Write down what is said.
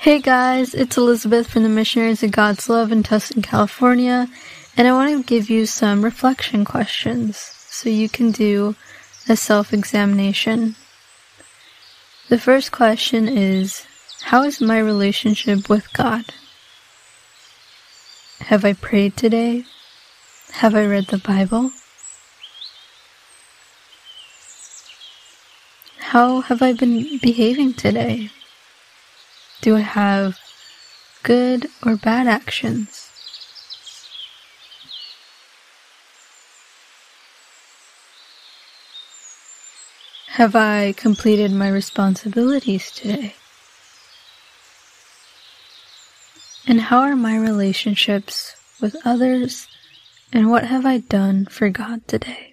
Hey guys, it's Elizabeth from the Missionaries of God's Love in Tustin, California, and I want to give you some reflection questions so you can do a self examination. The first question is How is my relationship with God? Have I prayed today? Have I read the Bible? How have I been behaving today? Do I have good or bad actions? Have I completed my responsibilities today? And how are my relationships with others? And what have I done for God today?